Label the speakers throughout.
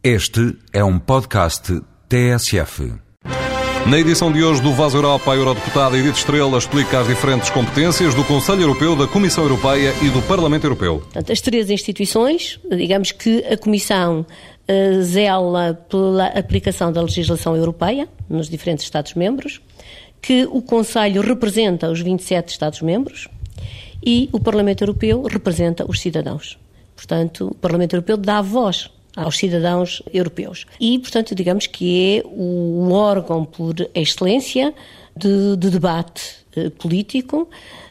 Speaker 1: Este é um podcast TSF.
Speaker 2: Na edição de hoje do Voz Europa, a eurodeputada Edith Estrela explica as diferentes competências do Conselho Europeu, da Comissão Europeia e do Parlamento Europeu.
Speaker 3: Portanto, as três instituições, digamos que a Comissão uh, zela pela aplicação da legislação europeia nos diferentes Estados-membros, que o Conselho representa os 27 Estados-membros e o Parlamento Europeu representa os cidadãos. Portanto, o Parlamento Europeu dá voz aos cidadãos europeus. E, portanto, digamos que é o órgão por excelência de, de debate eh, político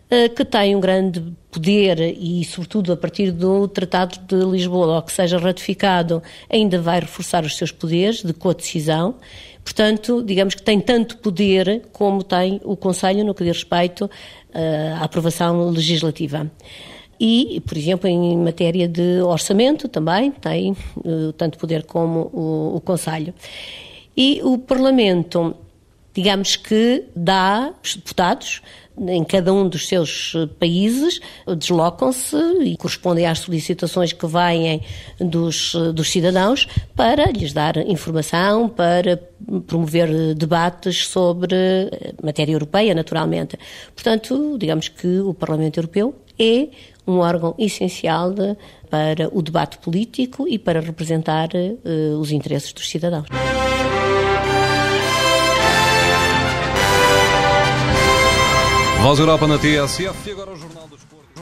Speaker 3: eh, que tem um grande poder e, sobretudo, a partir do Tratado de Lisboa, ao que seja ratificado, ainda vai reforçar os seus poderes de co-decisão. Portanto, digamos que tem tanto poder como tem o Conselho no que diz respeito eh, à aprovação legislativa. E, por exemplo, em matéria de orçamento também tem uh, tanto poder como o, o Conselho. E o Parlamento, digamos que dá os deputados em cada um dos seus países, deslocam-se e correspondem às solicitações que vêm dos, dos cidadãos para lhes dar informação, para promover debates sobre matéria europeia, naturalmente. Portanto, digamos que o Parlamento Europeu é um órgão essencial para o debate político e para representar uh, os interesses dos cidadãos.
Speaker 2: Voz Europa na TSF e agora o jornal.